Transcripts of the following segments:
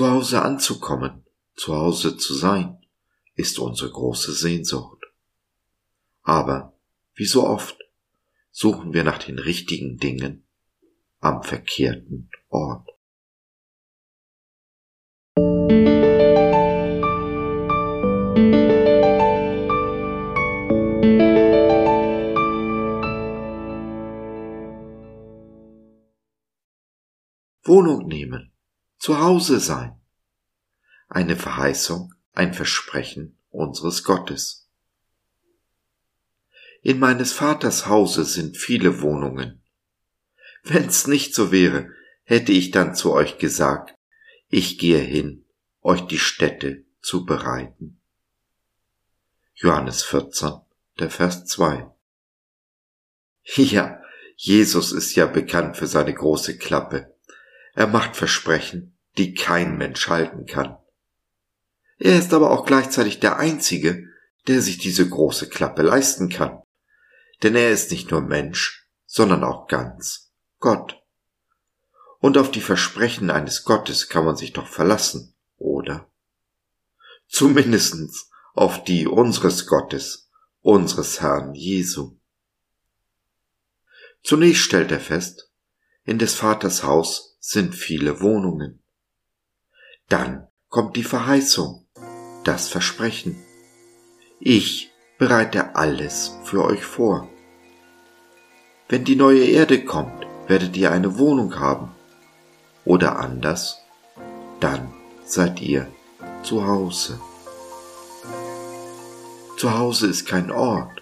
Zu Hause anzukommen, zu Hause zu sein, ist unsere große Sehnsucht. Aber, wie so oft, suchen wir nach den richtigen Dingen am verkehrten Ort. Wohnung nehmen, zu Hause sein. Eine Verheißung, ein Versprechen unseres Gottes. In meines Vaters Hause sind viele Wohnungen. Wenn's nicht so wäre, hätte ich dann zu euch gesagt, ich gehe hin, euch die Städte zu bereiten. Johannes 14, der Vers 2. Ja, Jesus ist ja bekannt für seine große Klappe. Er macht Versprechen, die kein Mensch halten kann. Er ist aber auch gleichzeitig der Einzige, der sich diese große Klappe leisten kann. Denn er ist nicht nur Mensch, sondern auch ganz Gott. Und auf die Versprechen eines Gottes kann man sich doch verlassen, oder? Zumindestens auf die unseres Gottes, unseres Herrn Jesu. Zunächst stellt er fest, in des Vaters Haus sind viele Wohnungen. Dann kommt die Verheißung, das Versprechen. Ich bereite alles für euch vor. Wenn die neue Erde kommt, werdet ihr eine Wohnung haben. Oder anders, dann seid ihr zu Hause. Zu Hause ist kein Ort,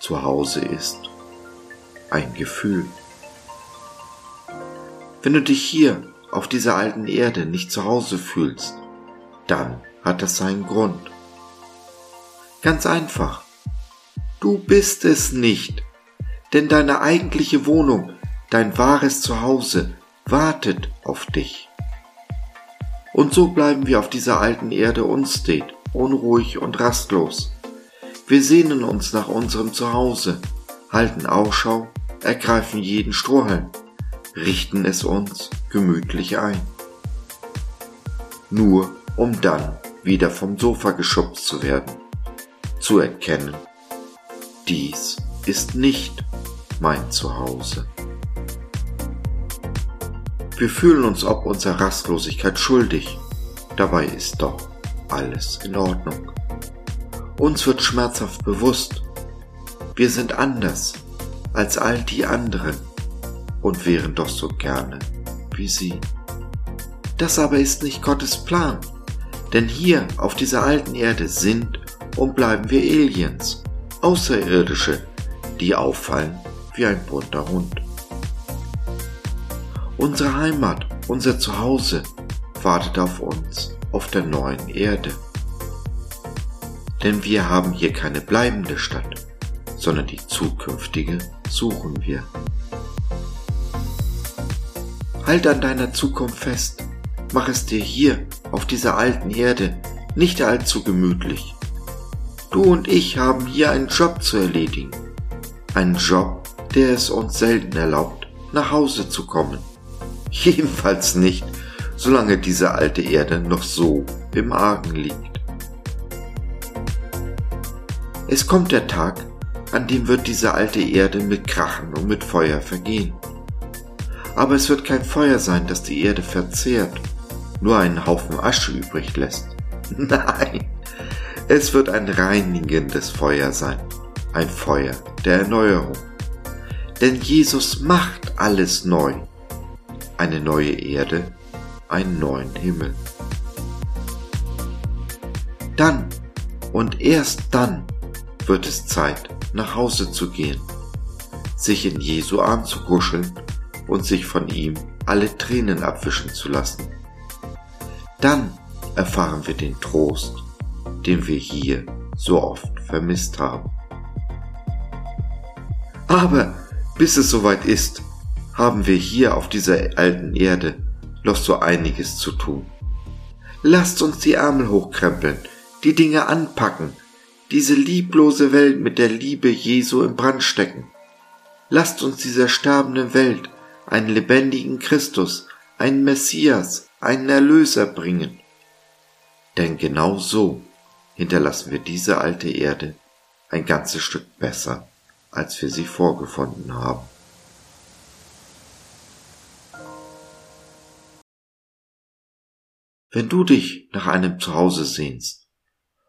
zu Hause ist ein Gefühl. Wenn du dich hier auf dieser alten Erde nicht zu Hause fühlst, dann hat das seinen Grund. Ganz einfach. Du bist es nicht, denn deine eigentliche Wohnung, dein wahres Zuhause wartet auf dich. Und so bleiben wir auf dieser alten Erde unstet, unruhig und rastlos. Wir sehnen uns nach unserem Zuhause, halten Ausschau, ergreifen jeden Strohhalm richten es uns gemütlich ein. Nur um dann wieder vom Sofa geschubst zu werden, zu erkennen, dies ist nicht mein Zuhause. Wir fühlen uns ob unserer Rastlosigkeit schuldig, dabei ist doch alles in Ordnung. Uns wird schmerzhaft bewusst, wir sind anders als all die anderen und wären doch so gerne wie sie. Das aber ist nicht Gottes Plan, denn hier auf dieser alten Erde sind und bleiben wir Aliens, Außerirdische, die auffallen wie ein bunter Hund. Unsere Heimat, unser Zuhause wartet auf uns auf der neuen Erde. Denn wir haben hier keine bleibende Stadt, sondern die zukünftige suchen wir. Halt an deiner Zukunft fest. Mach es dir hier, auf dieser alten Erde, nicht allzu gemütlich. Du und ich haben hier einen Job zu erledigen. Einen Job, der es uns selten erlaubt, nach Hause zu kommen. Jedenfalls nicht, solange diese alte Erde noch so im Argen liegt. Es kommt der Tag, an dem wird diese alte Erde mit Krachen und mit Feuer vergehen. Aber es wird kein Feuer sein, das die Erde verzehrt, nur einen Haufen Asche übrig lässt. Nein, es wird ein reinigendes Feuer sein, ein Feuer der Erneuerung. Denn Jesus macht alles neu. Eine neue Erde, einen neuen Himmel. Dann und erst dann wird es Zeit, nach Hause zu gehen, sich in Jesu Arm zu kuscheln und sich von ihm alle Tränen abwischen zu lassen. Dann erfahren wir den Trost, den wir hier so oft vermisst haben. Aber bis es soweit ist, haben wir hier auf dieser alten Erde noch so einiges zu tun. Lasst uns die Ärmel hochkrempeln, die Dinge anpacken, diese lieblose Welt mit der Liebe Jesu im Brand stecken. Lasst uns dieser sterbenden Welt einen lebendigen Christus, einen Messias, einen Erlöser bringen. Denn genau so hinterlassen wir diese alte Erde ein ganzes Stück besser, als wir sie vorgefunden haben. Wenn du dich nach einem Zuhause sehnst,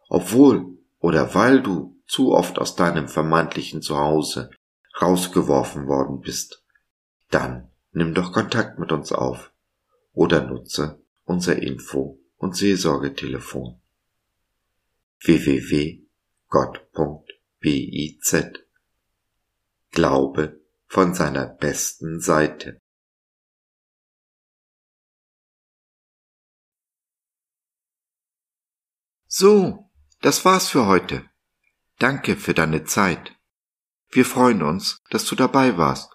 obwohl oder weil du zu oft aus deinem vermeintlichen Zuhause rausgeworfen worden bist, dann nimm doch Kontakt mit uns auf oder nutze unser Info- und Seelsorgetelefon www.gott.biz Glaube von seiner besten Seite. So, das war's für heute. Danke für deine Zeit. Wir freuen uns, dass du dabei warst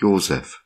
Josef.